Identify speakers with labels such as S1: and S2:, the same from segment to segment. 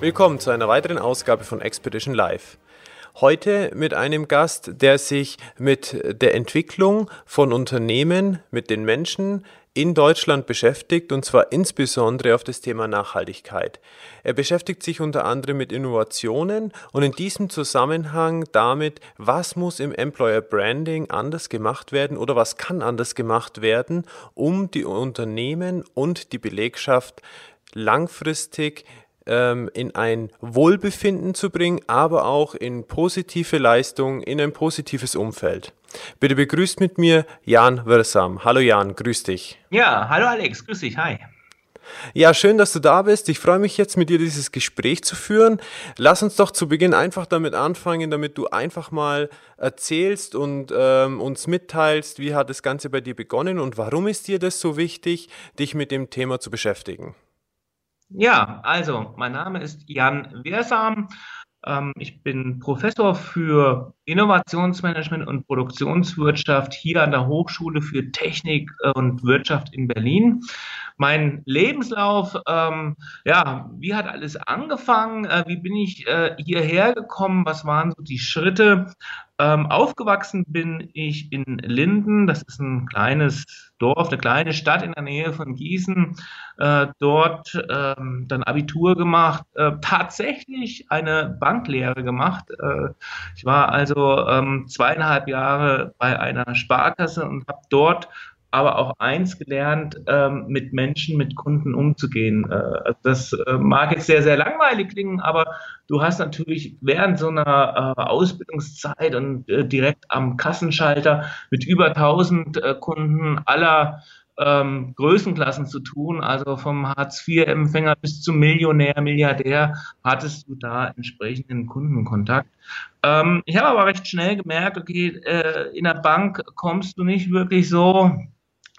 S1: Willkommen zu einer weiteren Ausgabe von Expedition Live. Heute mit einem Gast, der sich mit der Entwicklung von Unternehmen, mit den Menschen in Deutschland beschäftigt und zwar insbesondere auf das Thema Nachhaltigkeit. Er beschäftigt sich unter anderem mit Innovationen und in diesem Zusammenhang damit, was muss im Employer Branding anders gemacht werden oder was kann anders gemacht werden, um die Unternehmen und die Belegschaft langfristig ähm, in ein Wohlbefinden zu bringen, aber auch in positive Leistung, in ein positives Umfeld. Bitte begrüßt mit mir Jan Wörsam. Hallo Jan, grüß dich.
S2: Ja, hallo Alex, grüß dich, hi.
S1: Ja, schön, dass du da bist. Ich freue mich jetzt mit dir dieses Gespräch zu führen. Lass uns doch zu Beginn einfach damit anfangen, damit du einfach mal erzählst und ähm, uns mitteilst, wie hat das Ganze bei dir begonnen und warum ist dir das so wichtig, dich mit dem Thema zu beschäftigen?
S2: Ja, also mein Name ist Jan Wehrsam. Ähm, ich bin Professor für Innovationsmanagement und Produktionswirtschaft hier an der Hochschule für Technik und Wirtschaft in Berlin. Mein Lebenslauf, ähm, ja, wie hat alles angefangen? Äh, wie bin ich äh, hierher gekommen? Was waren so die Schritte? Ähm, aufgewachsen bin ich in Linden. Das ist ein kleines Dorf, eine kleine Stadt in der Nähe von Gießen. Äh, dort ähm, dann Abitur gemacht, äh, tatsächlich eine Banklehre gemacht. Äh, ich war also ähm, zweieinhalb Jahre bei einer Sparkasse und habe dort aber auch eins gelernt, ähm, mit Menschen, mit Kunden umzugehen. Äh, also das äh, mag jetzt sehr, sehr langweilig klingen, aber du hast natürlich während so einer äh, Ausbildungszeit und äh, direkt am Kassenschalter mit über 1000 äh, Kunden aller ähm, Größenklassen zu tun, also vom Hartz-IV-Empfänger bis zum Millionär, Milliardär, hattest du da entsprechenden Kundenkontakt. Ähm, ich habe aber recht schnell gemerkt, okay, äh, in der Bank kommst du nicht wirklich so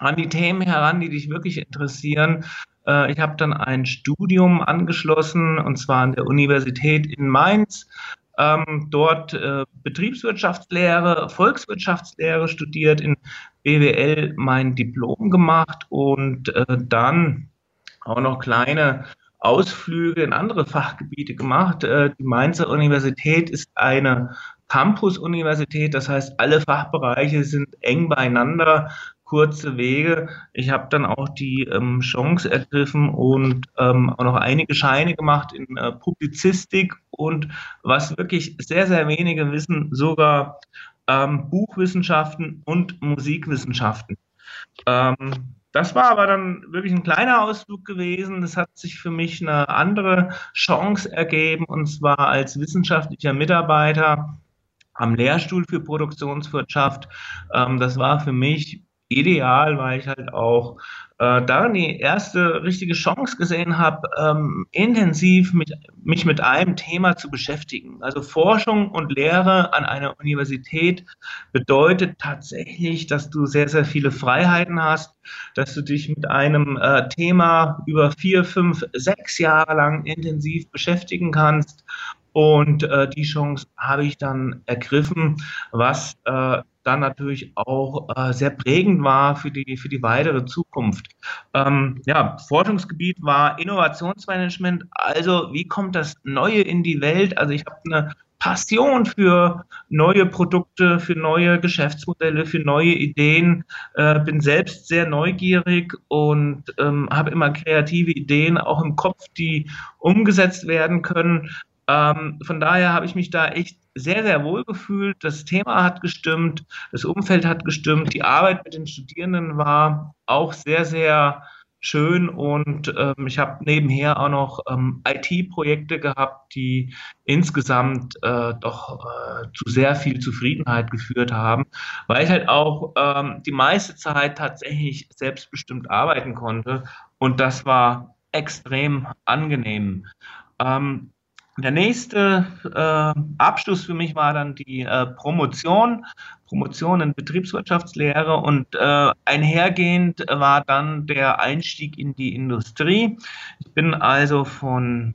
S2: an die Themen heran, die dich wirklich interessieren. Äh, ich habe dann ein Studium angeschlossen, und zwar an der Universität in Mainz. Ähm, dort äh, Betriebswirtschaftslehre, Volkswirtschaftslehre studiert, in BWL mein Diplom gemacht und äh, dann auch noch kleine Ausflüge in andere Fachgebiete gemacht. Äh, die Mainzer Universität ist eine Campus-Universität, das heißt, alle Fachbereiche sind eng beieinander kurze Wege. Ich habe dann auch die ähm, Chance ergriffen und ähm, auch noch einige Scheine gemacht in äh, Publizistik und was wirklich sehr, sehr wenige wissen, sogar ähm, Buchwissenschaften und Musikwissenschaften. Ähm, das war aber dann wirklich ein kleiner Ausflug gewesen. Das hat sich für mich eine andere Chance ergeben, und zwar als wissenschaftlicher Mitarbeiter am Lehrstuhl für Produktionswirtschaft. Ähm, das war für mich ideal, weil ich halt auch äh, darin die erste richtige Chance gesehen habe, ähm, intensiv mit, mich mit einem Thema zu beschäftigen. Also Forschung und Lehre an einer Universität bedeutet tatsächlich, dass du sehr, sehr viele Freiheiten hast, dass du dich mit einem äh, Thema über vier, fünf, sechs Jahre lang intensiv beschäftigen kannst und äh, die Chance habe ich dann ergriffen, was äh, dann natürlich auch äh, sehr prägend war für die, für die weitere Zukunft. Ähm, ja, Forschungsgebiet war Innovationsmanagement. Also wie kommt das Neue in die Welt? Also ich habe eine Passion für neue Produkte, für neue Geschäftsmodelle, für neue Ideen, äh, bin selbst sehr neugierig und ähm, habe immer kreative Ideen auch im Kopf, die umgesetzt werden können. Ähm, von daher habe ich mich da echt sehr, sehr wohl gefühlt. Das Thema hat gestimmt, das Umfeld hat gestimmt, die Arbeit mit den Studierenden war auch sehr, sehr schön und ähm, ich habe nebenher auch noch ähm, IT-Projekte gehabt, die insgesamt äh, doch äh, zu sehr viel Zufriedenheit geführt haben, weil ich halt auch ähm, die meiste Zeit tatsächlich selbstbestimmt arbeiten konnte und das war extrem angenehm. Der nächste äh, Abschluss für mich war dann die äh, Promotion, Promotion in Betriebswirtschaftslehre und äh, einhergehend war dann der Einstieg in die Industrie. Ich bin also von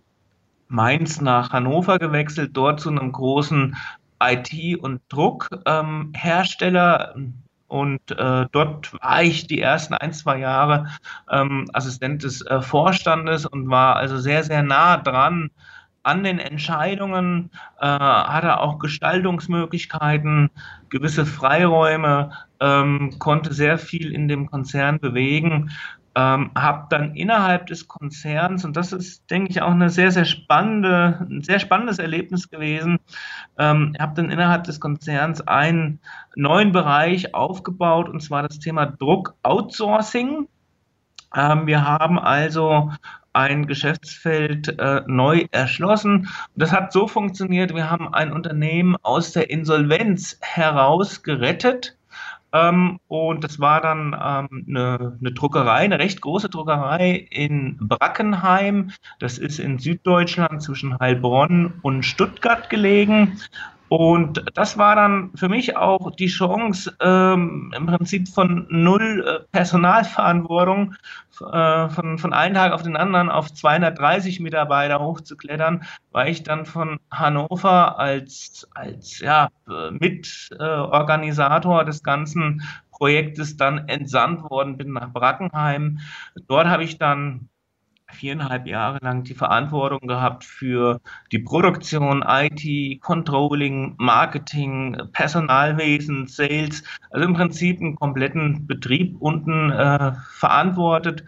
S2: Mainz nach Hannover gewechselt, dort zu einem großen IT- und Druckhersteller. Ähm, und äh, dort war ich die ersten ein, zwei Jahre ähm, Assistent des äh, Vorstandes und war also sehr, sehr nah dran an den Entscheidungen, äh, hatte auch Gestaltungsmöglichkeiten, gewisse Freiräume, ähm, konnte sehr viel in dem Konzern bewegen. Ähm, habe dann innerhalb des Konzerns, und das ist, denke ich, auch eine sehr, sehr spannende, ein sehr spannendes Erlebnis gewesen, ähm, habe dann innerhalb des Konzerns einen neuen Bereich aufgebaut, und zwar das Thema Druck-Outsourcing. Ähm, wir haben also ein Geschäftsfeld äh, neu erschlossen. Das hat so funktioniert, wir haben ein Unternehmen aus der Insolvenz heraus gerettet. Ähm, und das war dann ähm, eine, eine, Druckerei, eine recht große Druckerei in Brackenheim. Das ist in Süddeutschland zwischen Heilbronn und Stuttgart gelegen. Und das war dann für mich auch die Chance, ähm, im Prinzip von null äh, Personalverantwortung äh, von, von einem Tag auf den anderen auf 230 Mitarbeiter hochzuklettern, weil ich dann von Hannover als, als ja, Mitorganisator äh, des ganzen Projektes dann entsandt worden bin nach Brackenheim. Dort habe ich dann viereinhalb Jahre lang die Verantwortung gehabt für die Produktion, IT, Controlling, Marketing, Personalwesen, Sales, also im Prinzip einen kompletten Betrieb unten äh, verantwortet.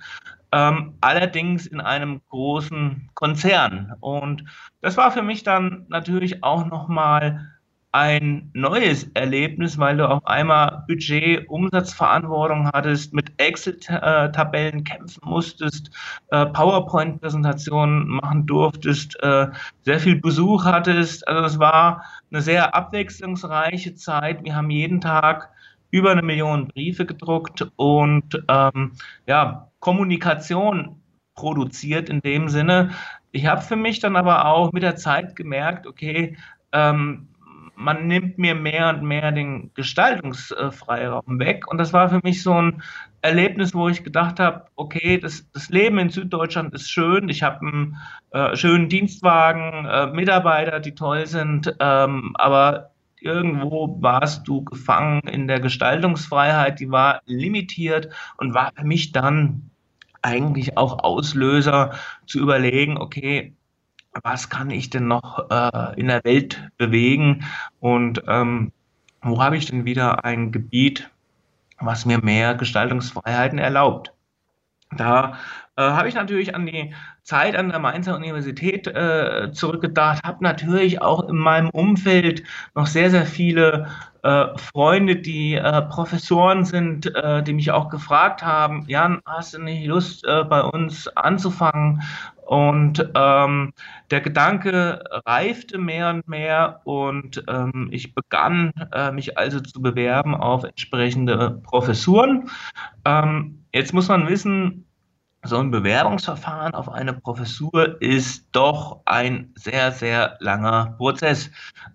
S2: Ähm, allerdings in einem großen Konzern. Und das war für mich dann natürlich auch nochmal ein neues Erlebnis, weil du auf einmal Budget, Umsatzverantwortung hattest, mit Excel-Tabellen kämpfen musstest, äh, PowerPoint-Präsentationen machen durftest, äh, sehr viel Besuch hattest. Also es war eine sehr abwechslungsreiche Zeit. Wir haben jeden Tag über eine Million Briefe gedruckt und ähm, ja, Kommunikation produziert in dem Sinne. Ich habe für mich dann aber auch mit der Zeit gemerkt, okay, ähm, man nimmt mir mehr und mehr den Gestaltungsfreiraum weg. Und das war für mich so ein Erlebnis, wo ich gedacht habe, okay, das, das Leben in Süddeutschland ist schön. Ich habe einen äh, schönen Dienstwagen, äh, Mitarbeiter, die toll sind, ähm, aber irgendwo warst du gefangen in der Gestaltungsfreiheit, die war limitiert und war für mich dann eigentlich auch Auslöser zu überlegen, okay, was kann ich denn noch äh, in der Welt bewegen und ähm, wo habe ich denn wieder ein Gebiet, was mir mehr Gestaltungsfreiheiten erlaubt. Da äh, habe ich natürlich an die Zeit an der Mainzer Universität äh, zurückgedacht, habe natürlich auch in meinem Umfeld noch sehr, sehr viele äh, Freunde, die äh, Professoren sind, äh, die mich auch gefragt haben, Jan, hast du nicht Lust, äh, bei uns anzufangen? Und ähm, der Gedanke reifte mehr und mehr und ähm, ich begann äh, mich also zu bewerben auf entsprechende Professuren. Ähm, jetzt muss man wissen, so ein Bewerbungsverfahren auf eine Professur ist doch ein sehr, sehr langer Prozess.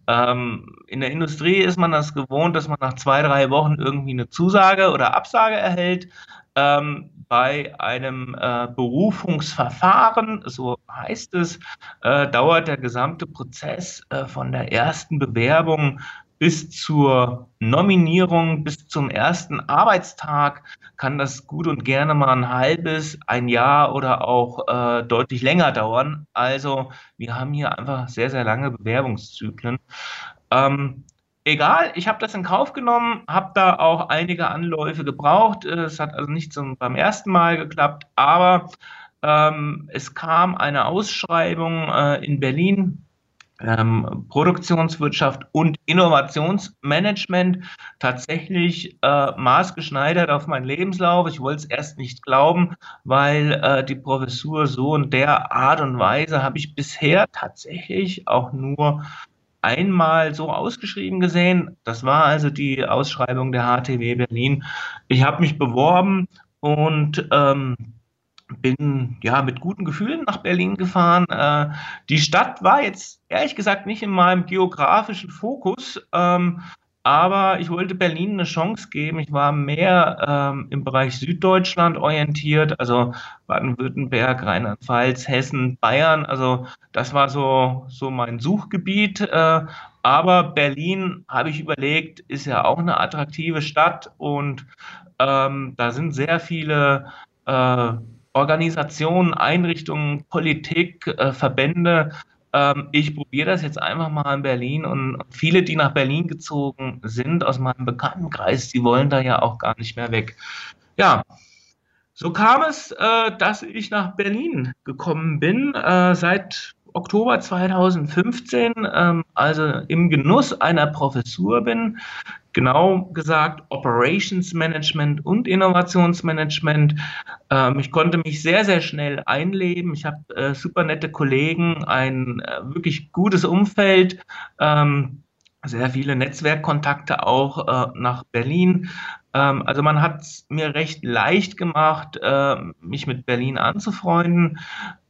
S2: Ähm, in der Industrie ist man das gewohnt, dass man nach zwei, drei Wochen irgendwie eine Zusage oder Absage erhält. Ähm, bei einem äh, Berufungsverfahren, so heißt es, äh, dauert der gesamte Prozess äh, von der ersten Bewerbung bis zur Nominierung, bis zum ersten Arbeitstag kann das gut und gerne mal ein halbes, ein Jahr oder auch äh, deutlich länger dauern. Also wir haben hier einfach sehr, sehr lange Bewerbungszyklen. Ähm, egal, ich habe das in Kauf genommen, habe da auch einige Anläufe gebraucht. Es hat also nicht zum, beim ersten Mal geklappt, aber ähm, es kam eine Ausschreibung äh, in Berlin ähm, Produktionswirtschaft und Innovationsmanagement tatsächlich äh, maßgeschneidert auf meinen Lebenslauf. Ich wollte es erst nicht glauben, weil äh, die Professur so in der Art und Weise habe ich bisher tatsächlich auch nur einmal so ausgeschrieben gesehen. Das war also die Ausschreibung der HTW Berlin. Ich habe mich beworben und ähm, bin ja mit guten Gefühlen nach Berlin gefahren. Äh, die Stadt war jetzt ehrlich gesagt nicht in meinem geografischen Fokus, ähm, aber ich wollte Berlin eine Chance geben. Ich war mehr ähm, im Bereich Süddeutschland orientiert, also Baden-Württemberg, Rheinland-Pfalz, Hessen, Bayern. Also das war so, so mein Suchgebiet. Äh, aber Berlin, habe ich überlegt, ist ja auch eine attraktive Stadt und ähm, da sind sehr viele äh, Organisationen, Einrichtungen, Politik, äh, Verbände. Ähm, ich probiere das jetzt einfach mal in Berlin und viele, die nach Berlin gezogen sind aus meinem Bekanntenkreis, die wollen da ja auch gar nicht mehr weg. Ja, so kam es, äh, dass ich nach Berlin gekommen bin. Äh, seit Oktober 2015, ähm, also im Genuss einer Professur bin, genau gesagt Operations Management und Innovationsmanagement. Ähm, ich konnte mich sehr, sehr schnell einleben. Ich habe äh, super nette Kollegen, ein äh, wirklich gutes Umfeld. Ähm, sehr viele Netzwerkkontakte auch äh, nach Berlin. Ähm, also man hat es mir recht leicht gemacht, äh, mich mit Berlin anzufreunden.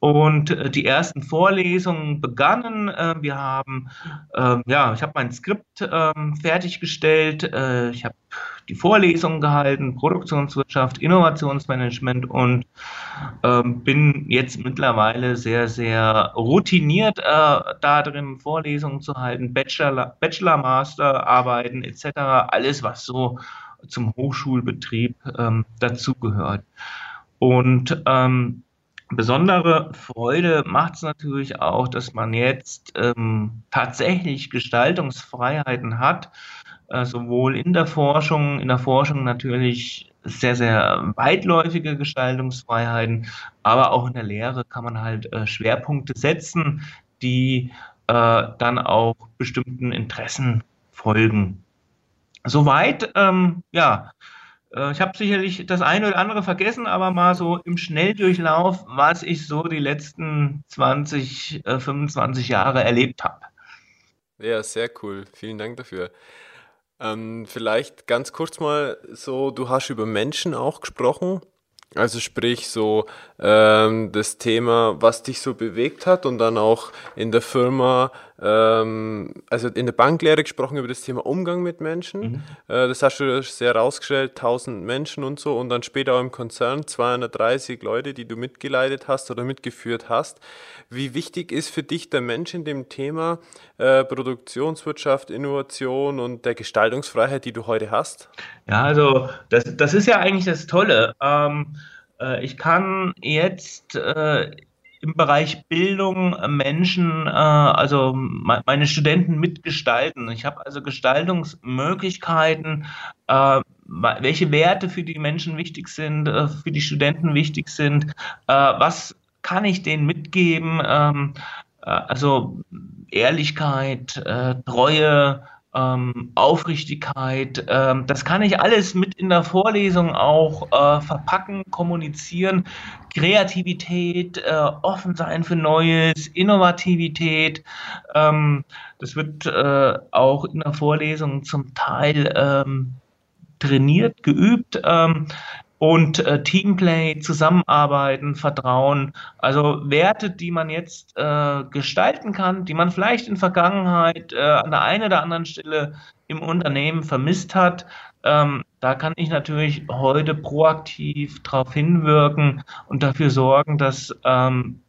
S2: Und äh, die ersten Vorlesungen begannen. Äh, wir haben, ähm, ja, ich habe mein Skript ähm, fertiggestellt. Äh, ich habe die Vorlesungen gehalten, Produktionswirtschaft, Innovationsmanagement und ähm, bin jetzt mittlerweile sehr, sehr routiniert äh, da drin, Vorlesungen zu halten, Bachelor, Bachelor Master arbeiten etc. Alles, was so zum Hochschulbetrieb ähm, dazugehört. Und ähm, besondere Freude macht es natürlich auch, dass man jetzt ähm, tatsächlich Gestaltungsfreiheiten hat, äh, sowohl in der Forschung, in der Forschung natürlich sehr, sehr weitläufige Gestaltungsfreiheiten, aber auch in der Lehre kann man halt äh, Schwerpunkte setzen, die äh, dann auch bestimmten Interessen folgen. Soweit, ähm, ja, äh, ich habe sicherlich das eine oder andere vergessen, aber mal so im Schnelldurchlauf, was ich so die letzten 20, äh, 25 Jahre erlebt habe.
S1: Ja, sehr cool. Vielen Dank dafür. Ähm, vielleicht ganz kurz mal so, du hast über Menschen auch gesprochen. Also sprich so ähm, das Thema, was dich so bewegt hat und dann auch in der Firma, also in der Banklehre gesprochen über das Thema Umgang mit Menschen. Mhm. Äh, das hast du sehr rausgestellt, 1000 Menschen und so und dann später auch im Konzern 230 Leute, die du mitgeleitet hast oder mitgeführt hast. Wie wichtig ist für dich der Mensch in dem Thema äh, Produktionswirtschaft, Innovation und der Gestaltungsfreiheit, die du heute hast?
S2: Ja, also das, das ist ja eigentlich das Tolle. Ähm, äh, ich kann jetzt äh, im Bereich Bildung Menschen, äh, also meine Studenten mitgestalten. Ich habe also Gestaltungsmöglichkeiten, äh, welche Werte für die Menschen wichtig sind, äh, für die Studenten wichtig sind, äh, was kann ich denen mitgeben? Ähm, also Ehrlichkeit, Treue, ähm, Aufrichtigkeit. Ähm, das kann ich alles mit in der Vorlesung auch äh, verpacken, kommunizieren. Kreativität, äh, offen sein für Neues, Innovativität. Ähm, das wird äh, auch in der Vorlesung zum Teil ähm, trainiert, geübt. Und äh, Teamplay, Zusammenarbeiten, Vertrauen, also Werte, die man jetzt äh, gestalten kann, die man vielleicht in Vergangenheit äh, an der einen oder anderen Stelle im Unternehmen vermisst hat. Ähm, da kann ich natürlich heute proaktiv darauf hinwirken und dafür sorgen, dass ähm,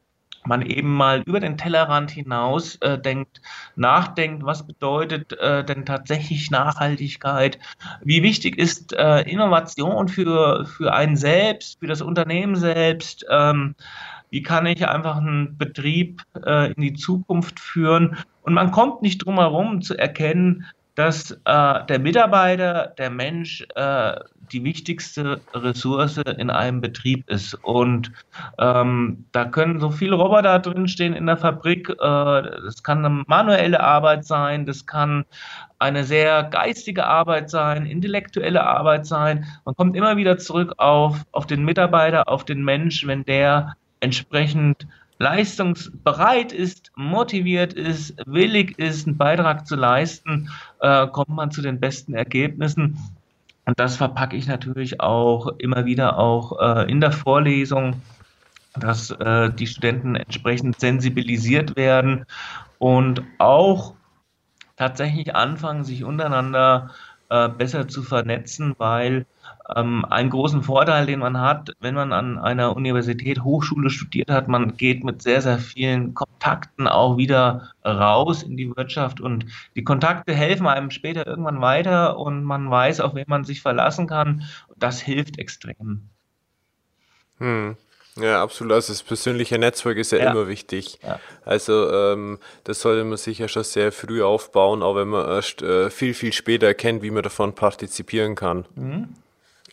S2: man eben mal über den Tellerrand hinaus äh, denkt, nachdenkt, was bedeutet äh, denn tatsächlich Nachhaltigkeit, wie wichtig ist äh, Innovation für, für einen selbst, für das Unternehmen selbst, ähm, wie kann ich einfach einen Betrieb äh, in die Zukunft führen. Und man kommt nicht drum herum zu erkennen, dass äh, der Mitarbeiter, der Mensch, äh, die wichtigste Ressource in einem Betrieb ist. Und ähm, da können so viele Roboter drinstehen in der Fabrik. Äh, das kann eine manuelle Arbeit sein, das kann eine sehr geistige Arbeit sein, intellektuelle Arbeit sein. Man kommt immer wieder zurück auf, auf den Mitarbeiter, auf den Mensch, wenn der entsprechend leistungsbereit ist, motiviert ist, willig ist, einen Beitrag zu leisten, äh, kommt man zu den besten Ergebnissen. Und das verpacke ich natürlich auch immer wieder auch äh, in der Vorlesung. dass äh, die Studenten entsprechend sensibilisiert werden und auch tatsächlich anfangen, sich untereinander äh, besser zu vernetzen, weil ähm, einen großen Vorteil, den man hat, wenn man an einer Universität, Hochschule studiert hat, man geht mit sehr, sehr vielen Kontakten auch wieder raus in die Wirtschaft und die Kontakte helfen einem später irgendwann weiter und man weiß, auf wen man sich verlassen kann. Das hilft extrem.
S1: Hm. Ja, absolut. Also das persönliche Netzwerk ist ja, ja. immer wichtig. Ja. Also ähm, das sollte man sich ja schon sehr früh aufbauen, auch wenn man erst äh, viel, viel später erkennt, wie man davon partizipieren kann. Mhm.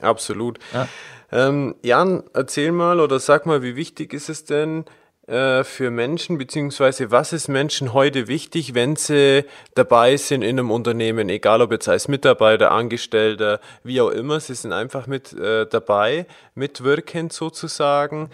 S1: Absolut. Ja. Ähm, Jan, erzähl mal oder sag mal, wie wichtig ist es denn äh, für Menschen, beziehungsweise was ist Menschen heute wichtig, wenn sie dabei sind in einem Unternehmen, egal ob jetzt als Mitarbeiter, Angestellter, wie auch immer, sie sind einfach mit äh, dabei, mitwirkend sozusagen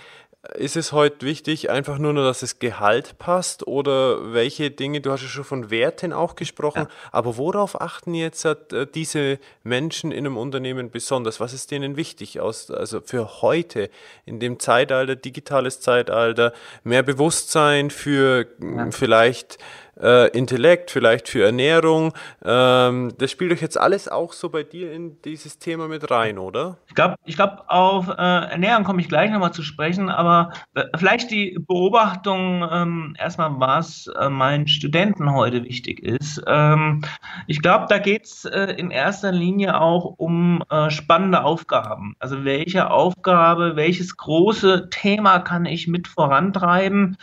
S1: ist es heute wichtig, einfach nur, nur, dass das Gehalt passt oder welche Dinge, du hast ja schon von Werten auch gesprochen, ja. aber worauf achten jetzt äh, diese Menschen in einem Unternehmen besonders? Was ist denen wichtig aus, also für heute in dem Zeitalter, digitales Zeitalter, mehr Bewusstsein für ja. vielleicht äh, Intellekt, vielleicht für Ernährung. Ähm, das spielt euch jetzt alles auch so bei dir in dieses Thema mit rein, oder?
S2: Ich glaube, ich glaub, auf äh, Ernährung komme ich gleich nochmal zu sprechen, aber äh, vielleicht die Beobachtung ähm, erstmal, was äh, meinen Studenten heute wichtig ist. Ähm, ich glaube, da geht es äh, in erster Linie auch um äh, spannende Aufgaben. Also welche Aufgabe, welches große Thema kann ich mit vorantreiben?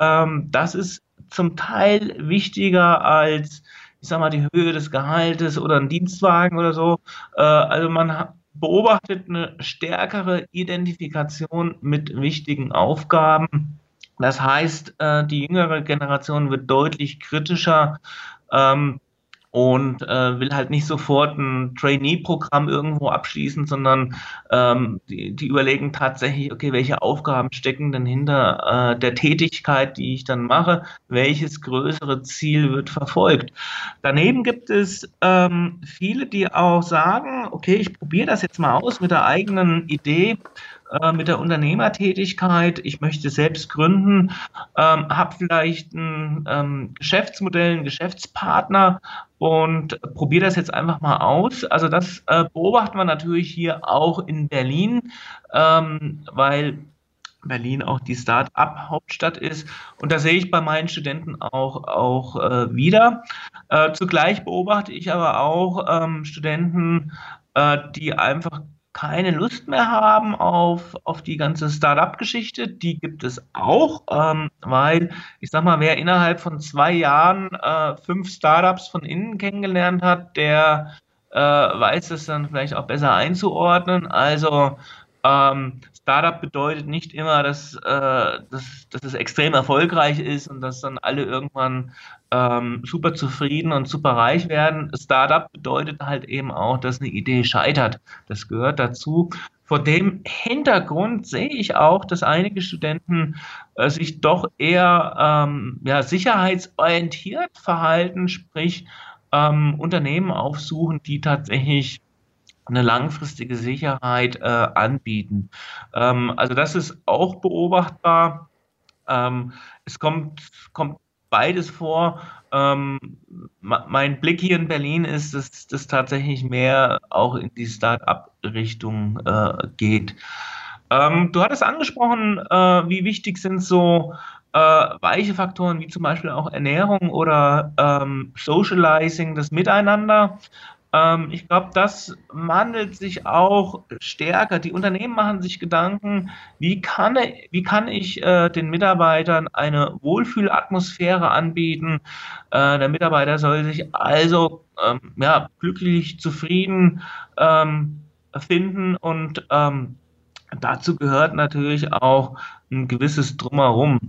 S2: Ähm, das ist zum Teil wichtiger als, ich sag mal, die Höhe des Gehaltes oder ein Dienstwagen oder so. Äh, also man beobachtet eine stärkere Identifikation mit wichtigen Aufgaben. Das heißt, äh, die jüngere Generation wird deutlich kritischer ähm, und äh, will halt nicht sofort ein Trainee-Programm irgendwo abschließen, sondern ähm, die, die überlegen tatsächlich, okay, welche Aufgaben stecken denn hinter äh, der Tätigkeit, die ich dann mache, welches größere Ziel wird verfolgt. Daneben gibt es ähm, viele, die auch sagen, okay, ich probiere das jetzt mal aus mit der eigenen Idee, äh, mit der Unternehmertätigkeit, ich möchte selbst gründen, ähm, habe vielleicht ein ähm, Geschäftsmodell, einen Geschäftspartner und probiere das jetzt einfach mal aus. Also das äh, beobachten wir natürlich hier auch in Berlin, ähm, weil Berlin auch die Start-up-Hauptstadt ist. Und da sehe ich bei meinen Studenten auch, auch äh, wieder. Äh, zugleich beobachte ich aber auch ähm, Studenten, äh, die einfach keine Lust mehr haben auf, auf die ganze Startup-Geschichte. Die gibt es auch, ähm, weil ich sag mal, wer innerhalb von zwei Jahren äh, fünf Startups von innen kennengelernt hat, der äh, weiß es dann vielleicht auch besser einzuordnen. Also ähm, Startup bedeutet nicht immer, dass, äh, dass, dass es extrem erfolgreich ist und dass dann alle irgendwann ähm, super zufrieden und super reich werden. Startup bedeutet halt eben auch, dass eine Idee scheitert. Das gehört dazu. Vor dem Hintergrund sehe ich auch, dass einige Studenten äh, sich doch eher ähm, ja, sicherheitsorientiert verhalten, sprich ähm, Unternehmen aufsuchen, die tatsächlich eine langfristige Sicherheit äh, anbieten. Ähm, also das ist auch beobachtbar. Ähm, es kommt, kommt beides vor. Ähm, mein Blick hier in Berlin ist, dass das tatsächlich mehr auch in die Start-up-Richtung äh, geht. Ähm, du hattest angesprochen, äh, wie wichtig sind so äh, weiche Faktoren wie zum Beispiel auch Ernährung oder ähm, Socializing, das Miteinander. Ähm, ich glaube, das wandelt sich auch stärker. Die Unternehmen machen sich Gedanken, wie kann, wie kann ich äh, den Mitarbeitern eine Wohlfühlatmosphäre anbieten. Äh, der Mitarbeiter soll sich also ähm, ja, glücklich, zufrieden ähm, finden und ähm, dazu gehört natürlich auch ein gewisses Drumherum.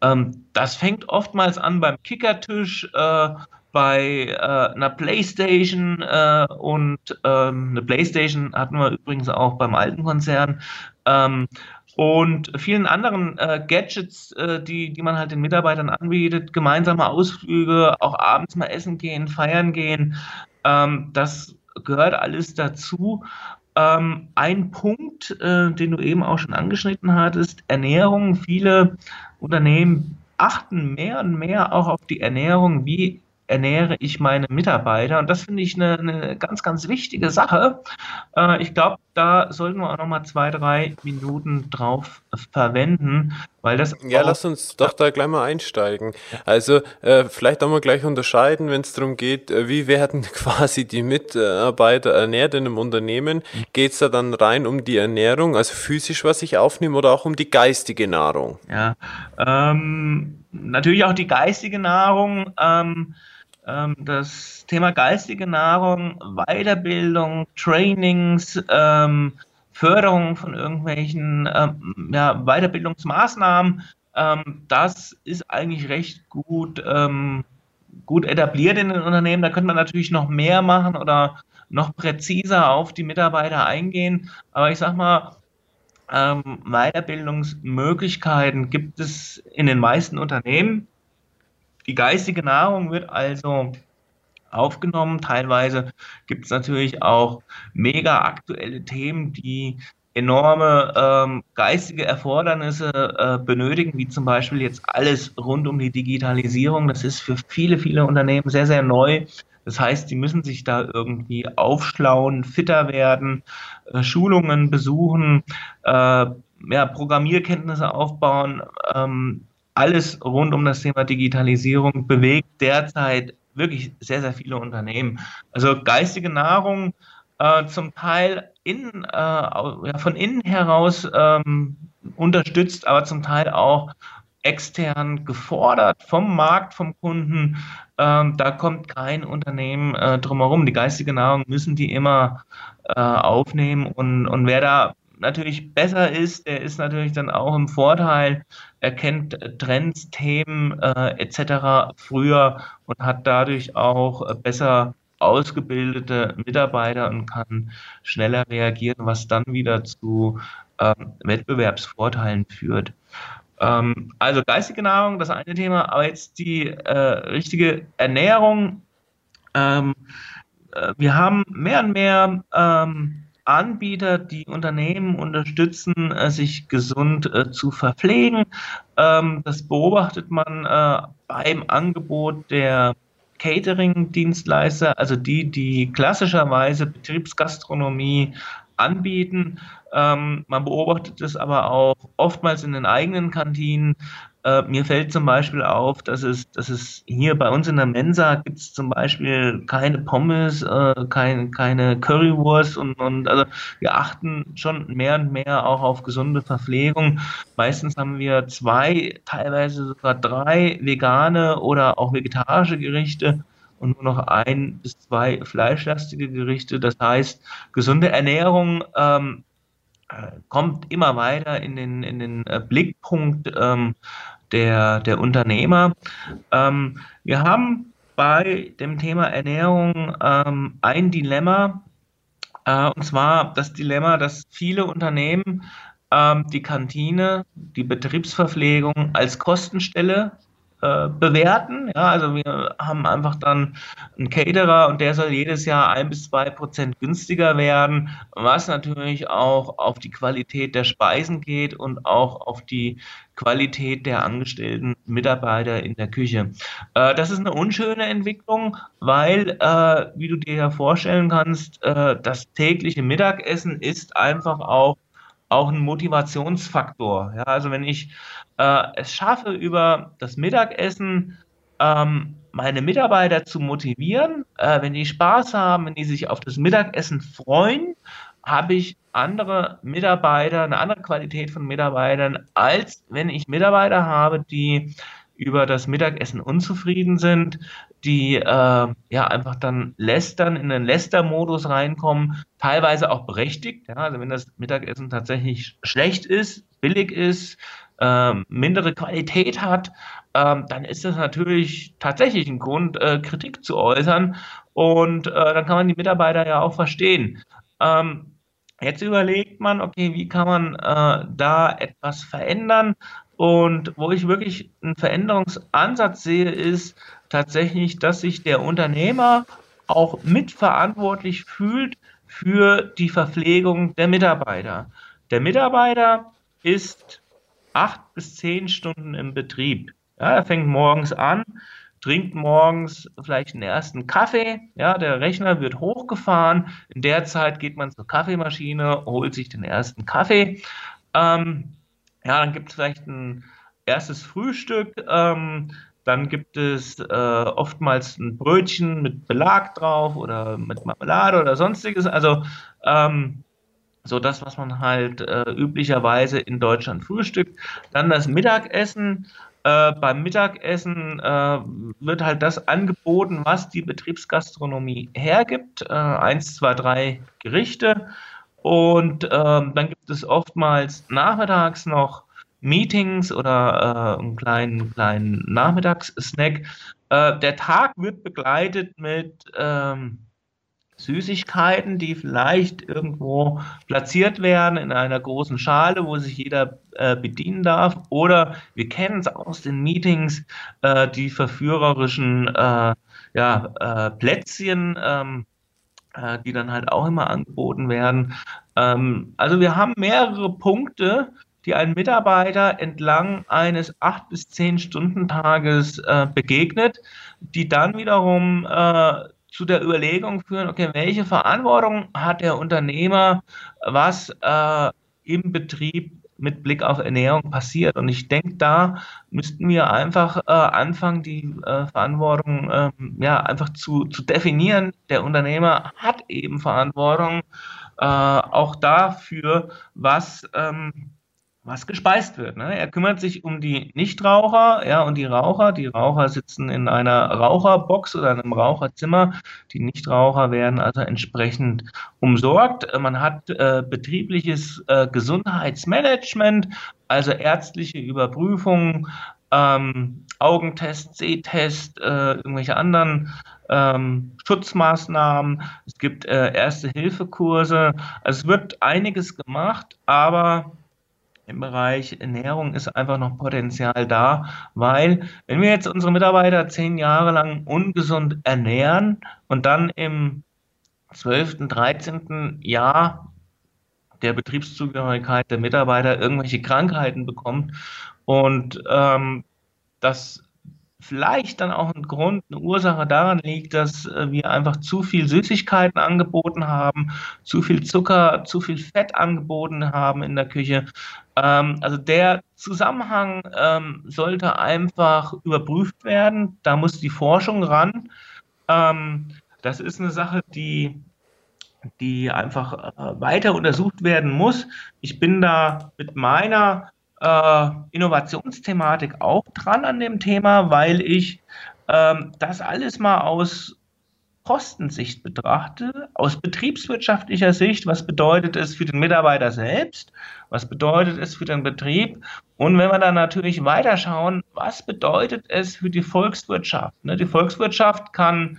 S2: Ähm, das fängt oftmals an beim Kickertisch. Äh, bei äh, einer Playstation äh, und ähm, eine Playstation hatten wir übrigens auch beim alten Konzern ähm, und vielen anderen äh, Gadgets, äh, die, die man halt den Mitarbeitern anbietet, gemeinsame Ausflüge, auch abends mal essen gehen, feiern gehen, ähm, das gehört alles dazu. Ähm, ein Punkt, äh, den du eben auch schon angeschnitten hattest, Ernährung. Viele Unternehmen achten mehr und mehr auch auf die Ernährung. Wie ernähre ich meine Mitarbeiter? Und das finde ich eine, eine, ganz, ganz wichtige Sache. Äh, ich glaube, da sollten wir auch noch mal zwei, drei Minuten drauf verwenden, weil das.
S1: Ja, lass uns doch da gleich mal einsteigen. Also, äh, vielleicht auch mal gleich unterscheiden, wenn es darum geht, äh, wie werden quasi die Mitarbeiter ernährt in einem Unternehmen? Geht es da dann rein um die Ernährung, also physisch, was ich aufnehme, oder auch um die geistige Nahrung?
S2: Ja, ähm, natürlich auch die geistige Nahrung. Ähm, das Thema geistige Nahrung, Weiterbildung, Trainings, ähm, Förderung von irgendwelchen ähm, ja, Weiterbildungsmaßnahmen, ähm, das ist eigentlich recht gut, ähm, gut etabliert in den Unternehmen. Da könnte man natürlich noch mehr machen oder noch präziser auf die Mitarbeiter eingehen. Aber ich sag mal, ähm, Weiterbildungsmöglichkeiten gibt es in den meisten Unternehmen. Die geistige Nahrung wird also aufgenommen. Teilweise gibt es natürlich auch mega aktuelle Themen, die enorme ähm, geistige Erfordernisse äh, benötigen, wie zum Beispiel jetzt alles rund um die Digitalisierung. Das ist für viele, viele Unternehmen sehr, sehr neu. Das heißt, sie müssen sich da irgendwie aufschlauen, fitter werden, äh, Schulungen besuchen, äh, ja, Programmierkenntnisse aufbauen, ähm, alles rund um das Thema Digitalisierung bewegt derzeit wirklich sehr, sehr viele Unternehmen. Also geistige Nahrung äh, zum Teil in, äh, von innen heraus ähm, unterstützt, aber zum Teil auch extern gefordert vom Markt, vom Kunden. Ähm, da kommt kein Unternehmen äh, drumherum. Die geistige Nahrung müssen die immer äh, aufnehmen und, und wer da natürlich besser ist, der ist natürlich dann auch im Vorteil, er kennt Trends, Themen äh, etc. früher und hat dadurch auch besser ausgebildete Mitarbeiter und kann schneller reagieren, was dann wieder zu ähm, Wettbewerbsvorteilen führt. Ähm, also geistige Nahrung, das eine Thema, aber jetzt die äh, richtige Ernährung. Ähm, äh, wir haben mehr und mehr ähm, Anbieter, die Unternehmen unterstützen, äh, sich gesund äh, zu verpflegen. Ähm, das beobachtet man äh, beim Angebot der Catering-Dienstleister, also die, die klassischerweise Betriebsgastronomie anbieten. Ähm, man beobachtet es aber auch oftmals in den eigenen Kantinen, äh, mir fällt zum Beispiel auf, dass es, dass es hier bei uns in der Mensa gibt es zum Beispiel keine Pommes, äh, kein, keine Currywurst und, und also wir achten schon mehr und mehr auch auf gesunde Verpflegung. Meistens haben wir zwei, teilweise sogar drei vegane oder auch vegetarische Gerichte und nur noch ein bis zwei fleischlastige Gerichte. Das heißt, gesunde Ernährung ähm, äh, kommt immer weiter in den, in den äh, Blickpunkt ähm, der, der Unternehmer. Ähm, wir haben bei dem Thema Ernährung ähm, ein Dilemma, äh, und zwar das Dilemma, dass viele Unternehmen ähm, die Kantine, die Betriebsverpflegung als Kostenstelle äh, bewerten. Ja, also wir haben einfach dann einen Caterer und der soll jedes Jahr ein bis zwei Prozent günstiger werden, was natürlich auch auf die Qualität der Speisen geht und auch auf die Qualität der angestellten Mitarbeiter in der Küche. Äh, das ist eine unschöne Entwicklung, weil, äh, wie du dir ja vorstellen kannst, äh, das tägliche Mittagessen ist einfach auch auch ein Motivationsfaktor. Ja, also wenn ich äh, es schaffe, über das Mittagessen ähm, meine Mitarbeiter zu motivieren, äh, wenn die Spaß haben, wenn die sich auf das Mittagessen freuen, habe ich andere Mitarbeiter, eine andere Qualität von Mitarbeitern, als wenn ich Mitarbeiter habe, die über das Mittagessen unzufrieden sind, die äh, ja einfach dann lästern, in den Lästermodus reinkommen, teilweise auch berechtigt. Ja, also wenn das Mittagessen tatsächlich schlecht ist, billig ist, äh, mindere Qualität hat, äh, dann ist das natürlich tatsächlich ein Grund, äh, Kritik zu äußern. Und äh, dann kann man die Mitarbeiter ja auch verstehen. Ähm, Jetzt überlegt man, okay, wie kann man äh, da etwas verändern? Und wo ich wirklich einen Veränderungsansatz sehe, ist tatsächlich, dass sich der Unternehmer auch mitverantwortlich fühlt für die Verpflegung der Mitarbeiter. Der Mitarbeiter ist acht bis zehn Stunden im Betrieb. Ja, er fängt morgens an, trinkt morgens vielleicht einen ersten Kaffee. Ja, der Rechner wird hochgefahren. In der Zeit geht man zur Kaffeemaschine, holt sich den ersten Kaffee. Ähm, ja, dann gibt es vielleicht ein erstes Frühstück. Ähm, dann gibt es äh, oftmals ein Brötchen mit Belag drauf oder mit Marmelade oder sonstiges. Also ähm, so das, was man halt äh, üblicherweise in Deutschland frühstückt. Dann das Mittagessen. Äh, beim Mittagessen äh, wird halt das angeboten, was die Betriebsgastronomie hergibt. Äh, eins, zwei, drei Gerichte. Und ähm, dann gibt es oftmals nachmittags noch Meetings oder äh, einen kleinen, kleinen Nachmittagssnack. Äh, der Tag wird begleitet mit ähm, Süßigkeiten, die vielleicht irgendwo platziert werden in einer großen Schale, wo sich jeder äh, bedienen darf. Oder wir kennen es aus den Meetings, äh, die verführerischen äh, ja, äh, Plätzchen, ähm, äh, die dann halt auch immer angeboten werden. Ähm, also wir haben mehrere Punkte, die ein Mitarbeiter entlang eines acht bis zehn Stunden Tages äh, begegnet, die dann wiederum zu der Überlegung führen, okay, welche Verantwortung hat der Unternehmer, was äh, im Betrieb mit Blick auf Ernährung passiert. Und ich denke, da müssten wir einfach äh, anfangen, die äh, Verantwortung äh, ja, einfach zu, zu definieren. Der Unternehmer hat eben Verantwortung äh, auch dafür, was ähm, was gespeist wird. Ne? Er kümmert sich um die Nichtraucher, ja, und die Raucher. Die Raucher sitzen in einer Raucherbox oder einem Raucherzimmer. Die Nichtraucher werden also entsprechend umsorgt. Man hat äh, betriebliches äh, Gesundheitsmanagement, also ärztliche Überprüfungen, ähm, Augentest, Sehtest, äh, irgendwelche anderen ähm, Schutzmaßnahmen. Es gibt äh, Erste-Hilfe-Kurse. Also es wird einiges gemacht, aber im Bereich Ernährung ist einfach noch Potenzial da, weil wenn wir jetzt unsere Mitarbeiter zehn Jahre lang ungesund ernähren und dann im 12., 13. Jahr der Betriebszugehörigkeit der Mitarbeiter irgendwelche Krankheiten bekommt und ähm, das vielleicht dann auch ein Grund, eine Ursache daran liegt, dass äh, wir einfach zu viel Süßigkeiten angeboten haben, zu viel Zucker, zu viel Fett angeboten haben in der Küche. Ähm, also der Zusammenhang ähm, sollte einfach überprüft werden. Da muss die Forschung ran. Ähm, das ist eine Sache, die die einfach äh, weiter untersucht werden muss. Ich bin da mit meiner äh, Innovationsthematik auch dran an dem Thema, weil ich ähm, das alles mal aus Kostensicht betrachte, aus betriebswirtschaftlicher Sicht, was bedeutet es für den Mitarbeiter selbst, was bedeutet es für den Betrieb und wenn wir dann natürlich weiterschauen, was bedeutet es für die Volkswirtschaft. Ne? Die Volkswirtschaft kann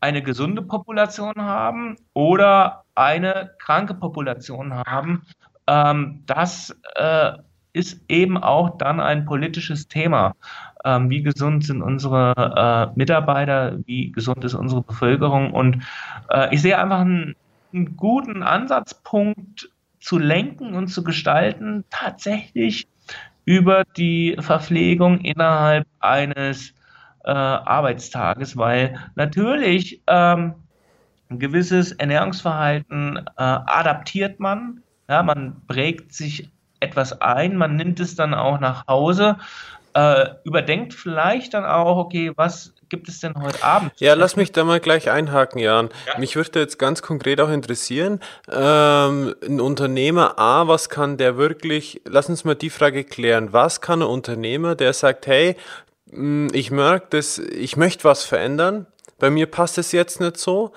S2: eine gesunde Population haben oder eine kranke Population haben. Ähm, das äh, ist eben auch dann ein politisches Thema. Ähm, wie gesund sind unsere äh, Mitarbeiter, wie gesund ist unsere Bevölkerung? Und äh, ich sehe einfach einen, einen, guten Ansatzpunkt zu lenken und zu gestalten, tatsächlich über die Verpflegung innerhalb eines äh, Arbeitstages, weil natürlich ähm, ein gewisses Ernährungsverhalten äh, adaptiert man. Ja, man prägt sich etwas ein, man nimmt es dann auch nach Hause, äh, überdenkt vielleicht dann auch, okay, was gibt es denn heute Abend?
S1: Ja, lass mich da mal gleich einhaken, Jan. Ja. Mich würde jetzt ganz konkret auch interessieren, ähm, ein Unternehmer A, was kann der wirklich, lass uns mal die Frage klären, was kann ein Unternehmer, der sagt, hey, hm, ich merke, dass ich möchte was verändern, bei mir passt es jetzt nicht so.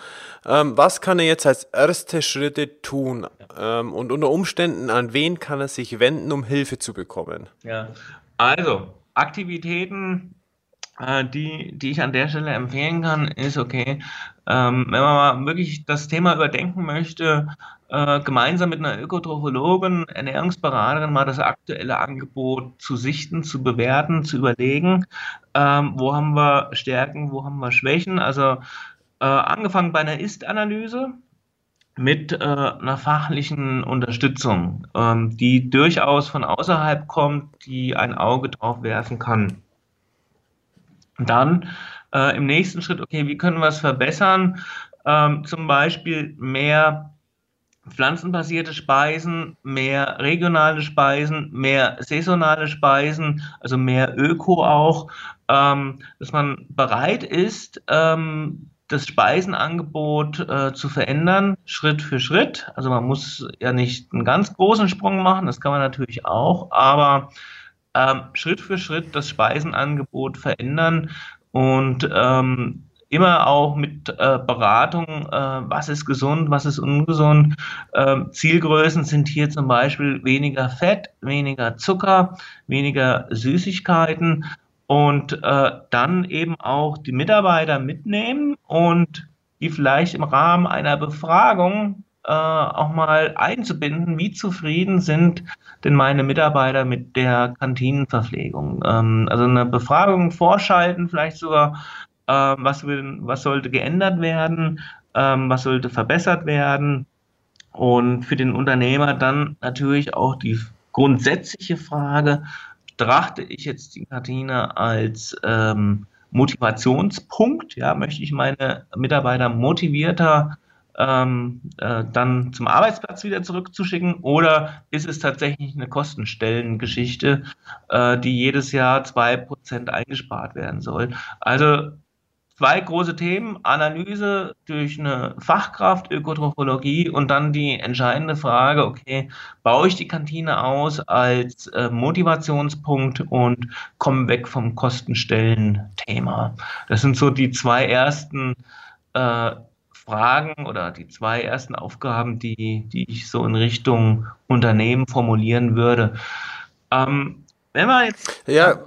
S1: Ähm, was kann er jetzt als erste Schritte tun? Ähm, und unter Umständen, an wen kann er sich wenden, um Hilfe zu bekommen?
S2: Ja, also Aktivitäten, äh, die, die ich an der Stelle empfehlen kann, ist okay, ähm, wenn man mal wirklich das Thema überdenken möchte, äh, gemeinsam mit einer Ökotrophologin, Ernährungsberaterin mal das aktuelle Angebot zu sichten, zu bewerten, zu überlegen, ähm, wo haben wir Stärken, wo haben wir Schwächen. Also äh, angefangen bei einer Ist-Analyse, mit äh, einer fachlichen Unterstützung, ähm, die durchaus von außerhalb kommt, die ein Auge drauf werfen kann. Dann äh, im nächsten Schritt, okay, wie können wir es verbessern? Ähm, zum Beispiel mehr pflanzenbasierte Speisen, mehr regionale Speisen, mehr saisonale Speisen, also mehr Öko auch, ähm, dass man bereit ist, ähm, das Speisenangebot äh, zu verändern, Schritt für Schritt. Also man muss ja nicht einen ganz großen Sprung machen, das kann man natürlich auch, aber ähm, Schritt für Schritt das Speisenangebot verändern und ähm, immer auch mit äh, Beratung, äh, was ist gesund, was ist ungesund. Ähm, Zielgrößen sind hier zum Beispiel weniger Fett, weniger Zucker, weniger Süßigkeiten und äh, dann eben auch die Mitarbeiter mitnehmen und die vielleicht im Rahmen einer Befragung äh, auch mal einzubinden, wie zufrieden sind denn meine Mitarbeiter mit der Kantinenverpflegung. Ähm, also eine Befragung vorschalten, vielleicht sogar, äh, was, will, was sollte geändert werden, ähm, was sollte verbessert werden. Und für den Unternehmer dann natürlich auch die grundsätzliche Frage, betrachte ich jetzt die Kantine als ähm, Motivationspunkt? Ja, möchte ich meine Mitarbeiter motivierter ähm, äh, dann zum Arbeitsplatz wieder zurückzuschicken oder ist es tatsächlich eine Kostenstellengeschichte, äh, die jedes Jahr zwei Prozent eingespart werden soll? Also zwei große Themen, Analyse durch eine Fachkraft, Ökotrophologie und dann die entscheidende Frage, okay, baue ich die Kantine aus als äh, Motivationspunkt und komme weg vom Kostenstellen-Thema. Das sind so die zwei ersten äh, Fragen oder die zwei ersten Aufgaben, die, die ich so in Richtung Unternehmen formulieren würde. Ähm,
S1: wenn wir jetzt. Ja,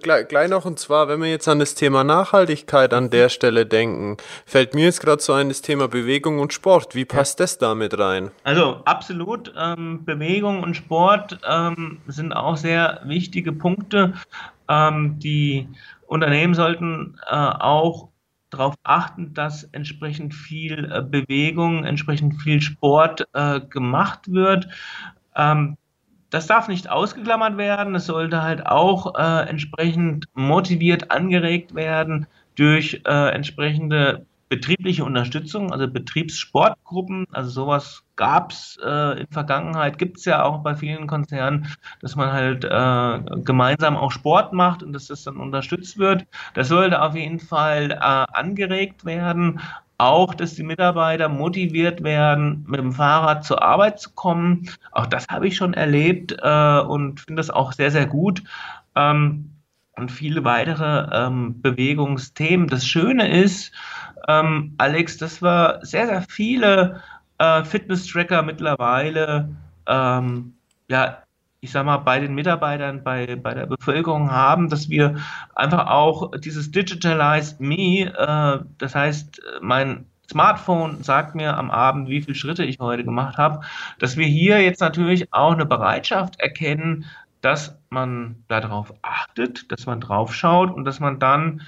S1: gleich, gleich noch und zwar, wenn wir jetzt an das Thema Nachhaltigkeit an der Stelle denken, fällt mir jetzt gerade so ein das Thema Bewegung und Sport. Wie passt ja. das damit rein?
S2: Also absolut. Ähm, Bewegung und Sport ähm, sind auch sehr wichtige Punkte. Ähm, die Unternehmen sollten äh, auch darauf achten, dass entsprechend viel äh, Bewegung, entsprechend viel Sport äh, gemacht wird. Ähm, das darf nicht ausgeklammert werden. Es sollte halt auch äh, entsprechend motiviert angeregt werden durch äh, entsprechende betriebliche Unterstützung, also Betriebssportgruppen. Also sowas gab es äh, in Vergangenheit, gibt es ja auch bei vielen Konzernen, dass man halt äh, gemeinsam auch Sport macht und dass das dann unterstützt wird. Das sollte auf jeden Fall äh, angeregt werden auch, dass die Mitarbeiter motiviert werden, mit dem Fahrrad zur Arbeit zu kommen. Auch das habe ich schon erlebt äh, und finde das auch sehr, sehr gut. Ähm, und viele weitere ähm, Bewegungsthemen. Das Schöne ist, ähm, Alex, dass wir sehr, sehr viele äh, Fitness-Tracker mittlerweile ähm, ja, ich sag mal, bei den Mitarbeitern, bei, bei der Bevölkerung haben, dass wir einfach auch dieses Digitalized Me, äh, das heißt, mein Smartphone sagt mir am Abend, wie viele Schritte ich heute gemacht habe, dass wir hier jetzt natürlich auch eine Bereitschaft erkennen, dass man darauf achtet, dass man drauf schaut und dass man dann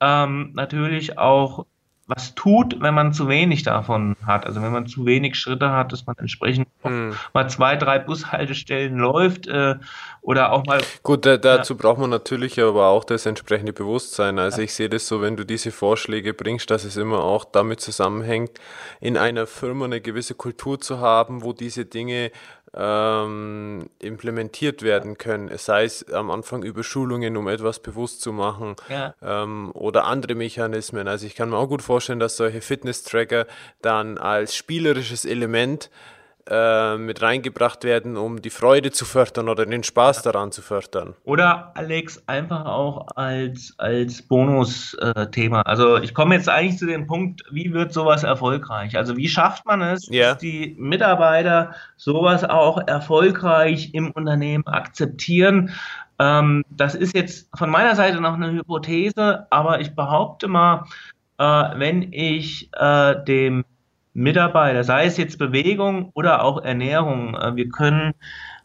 S2: ähm, natürlich auch was tut, wenn man zu wenig davon hat. Also wenn man zu wenig Schritte hat, dass man entsprechend hm. mal zwei, drei Bushaltestellen läuft äh, oder auch mal.
S1: Gut, da, dazu ja. braucht man natürlich aber auch das entsprechende Bewusstsein. Also ja. ich sehe das so, wenn du diese Vorschläge bringst, dass es immer auch damit zusammenhängt, in einer Firma eine gewisse Kultur zu haben, wo diese Dinge ähm, implementiert werden können. Es sei es am Anfang über Schulungen, um etwas bewusst zu machen ja. ähm, oder andere Mechanismen. Also ich kann mir auch gut vorstellen, dass solche Fitness-Tracker dann als spielerisches Element äh, mit reingebracht werden, um die Freude zu fördern oder den Spaß daran zu fördern.
S2: Oder Alex, einfach auch als, als Bonus-Thema. Äh, also ich komme jetzt eigentlich zu dem Punkt, wie wird sowas erfolgreich? Also wie schafft man es, yeah. dass die Mitarbeiter sowas auch erfolgreich im Unternehmen akzeptieren? Ähm, das ist jetzt von meiner Seite noch eine Hypothese, aber ich behaupte mal, äh, wenn ich äh, Mitarbeiter, sei es jetzt Bewegung oder auch Ernährung. Äh, wir können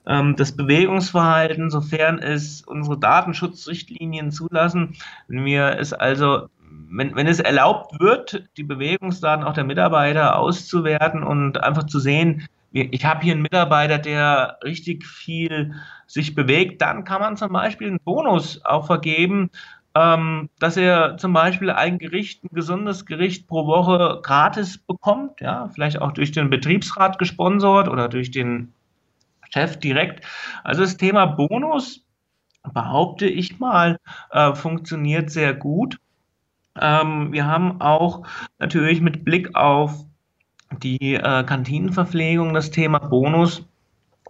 S2: ähm, das Bewegungsverhalten, sofern es unsere Datenschutzrichtlinien zulassen, wenn wir es also wenn, wenn es erlaubt wird, die Bewegungsdaten auch der Mitarbeiter auszuwerten und einfach zu sehen, ich habe hier einen Mitarbeiter, der richtig viel sich bewegt, dann kann man zum Beispiel einen Bonus auch vergeben, ähm, dass er zum Beispiel ein Gericht, ein gesundes Gericht pro Woche gratis bekommt, ja, vielleicht auch durch den Betriebsrat gesponsert oder durch den Chef direkt. Also das Thema Bonus, behaupte ich mal, äh, funktioniert sehr gut. Ähm, wir haben auch natürlich mit Blick auf die äh, Kantinenverpflegung das Thema Bonus.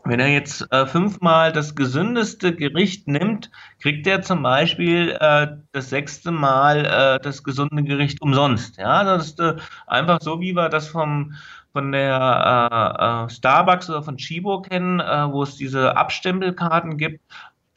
S2: Wenn er jetzt äh, fünfmal das gesündeste Gericht nimmt, kriegt er zum Beispiel äh, das sechste Mal äh, das gesunde Gericht umsonst. Ja, das ist äh, einfach so, wie wir das vom von der äh, Starbucks oder von Chibo kennen, wo es diese Abstempelkarten gibt.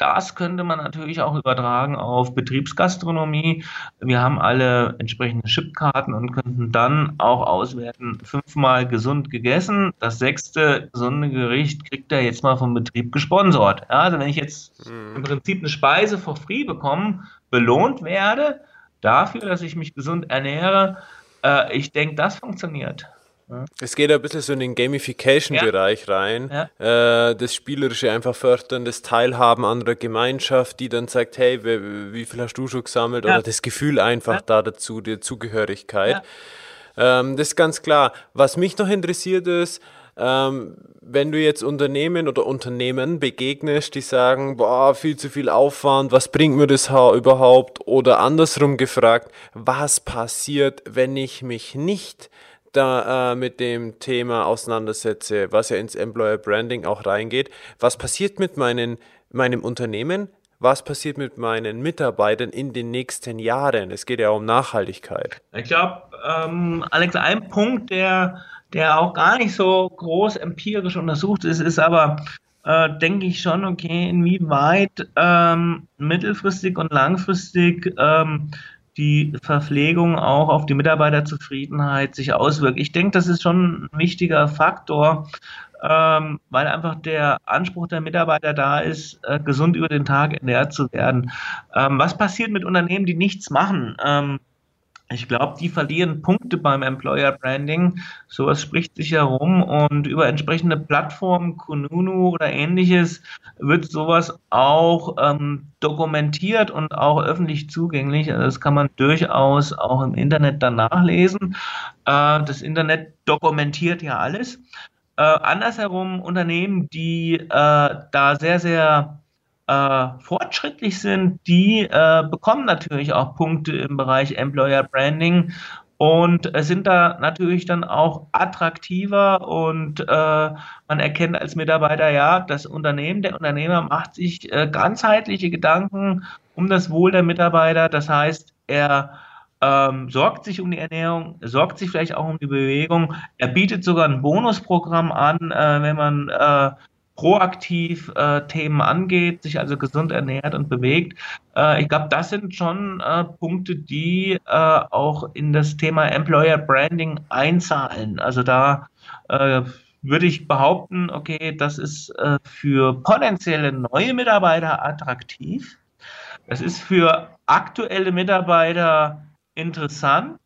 S2: Das könnte man natürlich auch übertragen auf Betriebsgastronomie. Wir haben alle entsprechende Chipkarten und könnten dann auch auswerten, fünfmal gesund gegessen. Das sechste gesunde Gericht kriegt er jetzt mal vom Betrieb gesponsert. Ja, also wenn ich jetzt mhm. im Prinzip eine Speise for free bekomme, belohnt werde dafür, dass ich mich gesund ernähre, äh, ich denke, das funktioniert.
S1: Es geht ein bisschen so in den Gamification-Bereich ja. rein. Ja. Äh, das Spielerische einfach fördern, das Teilhaben an der Gemeinschaft, die dann sagt, hey, wie, wie viel hast du schon gesammelt? Ja. Oder das Gefühl einfach da dazu, die Zugehörigkeit. Ähm, das ist ganz klar. Was mich noch interessiert ist, ähm, wenn du jetzt Unternehmen oder Unternehmen begegnest, die sagen, boah, viel zu viel Aufwand, was bringt mir das überhaupt? Oder andersrum gefragt, was passiert, wenn ich mich nicht da äh, mit dem Thema auseinandersetze, was ja ins Employer Branding auch reingeht. Was passiert mit meinen, meinem Unternehmen? Was passiert mit meinen Mitarbeitern in den nächsten Jahren? Es geht ja um Nachhaltigkeit.
S2: Ich glaube, ähm, Alex, ein Punkt, der, der auch gar nicht so groß empirisch untersucht ist, ist aber, äh, denke ich schon, okay, inwieweit ähm, mittelfristig und langfristig ähm, die Verpflegung auch auf die Mitarbeiterzufriedenheit sich auswirkt. Ich denke, das ist schon ein wichtiger Faktor, ähm, weil einfach der Anspruch der Mitarbeiter da ist, äh, gesund über den Tag ernährt zu werden. Ähm, was passiert mit Unternehmen, die nichts machen? Ähm, ich glaube, die verlieren Punkte beim Employer Branding. Sowas spricht sich herum und über entsprechende Plattformen, Kununu oder ähnliches, wird sowas auch ähm, dokumentiert und auch öffentlich zugänglich. Also das kann man durchaus auch im Internet dann nachlesen. Äh, das Internet dokumentiert ja alles. Äh, andersherum Unternehmen, die äh, da sehr, sehr äh, fortschrittlich sind, die äh, bekommen natürlich auch Punkte im Bereich Employer Branding und sind da natürlich dann auch attraktiver und äh, man erkennt als Mitarbeiter, ja, das Unternehmen, der Unternehmer macht sich äh, ganzheitliche Gedanken um das Wohl der Mitarbeiter. Das heißt, er ähm, sorgt sich um die Ernährung, sorgt sich vielleicht auch um die Bewegung. Er bietet sogar ein Bonusprogramm an, äh, wenn man äh, proaktiv äh, Themen angeht, sich also gesund ernährt und bewegt. Äh, ich glaube, das sind schon äh, Punkte, die äh, auch in das Thema Employer Branding einzahlen. Also da äh, würde ich behaupten, okay, das ist äh, für potenzielle neue Mitarbeiter attraktiv. Das ist für aktuelle Mitarbeiter interessant,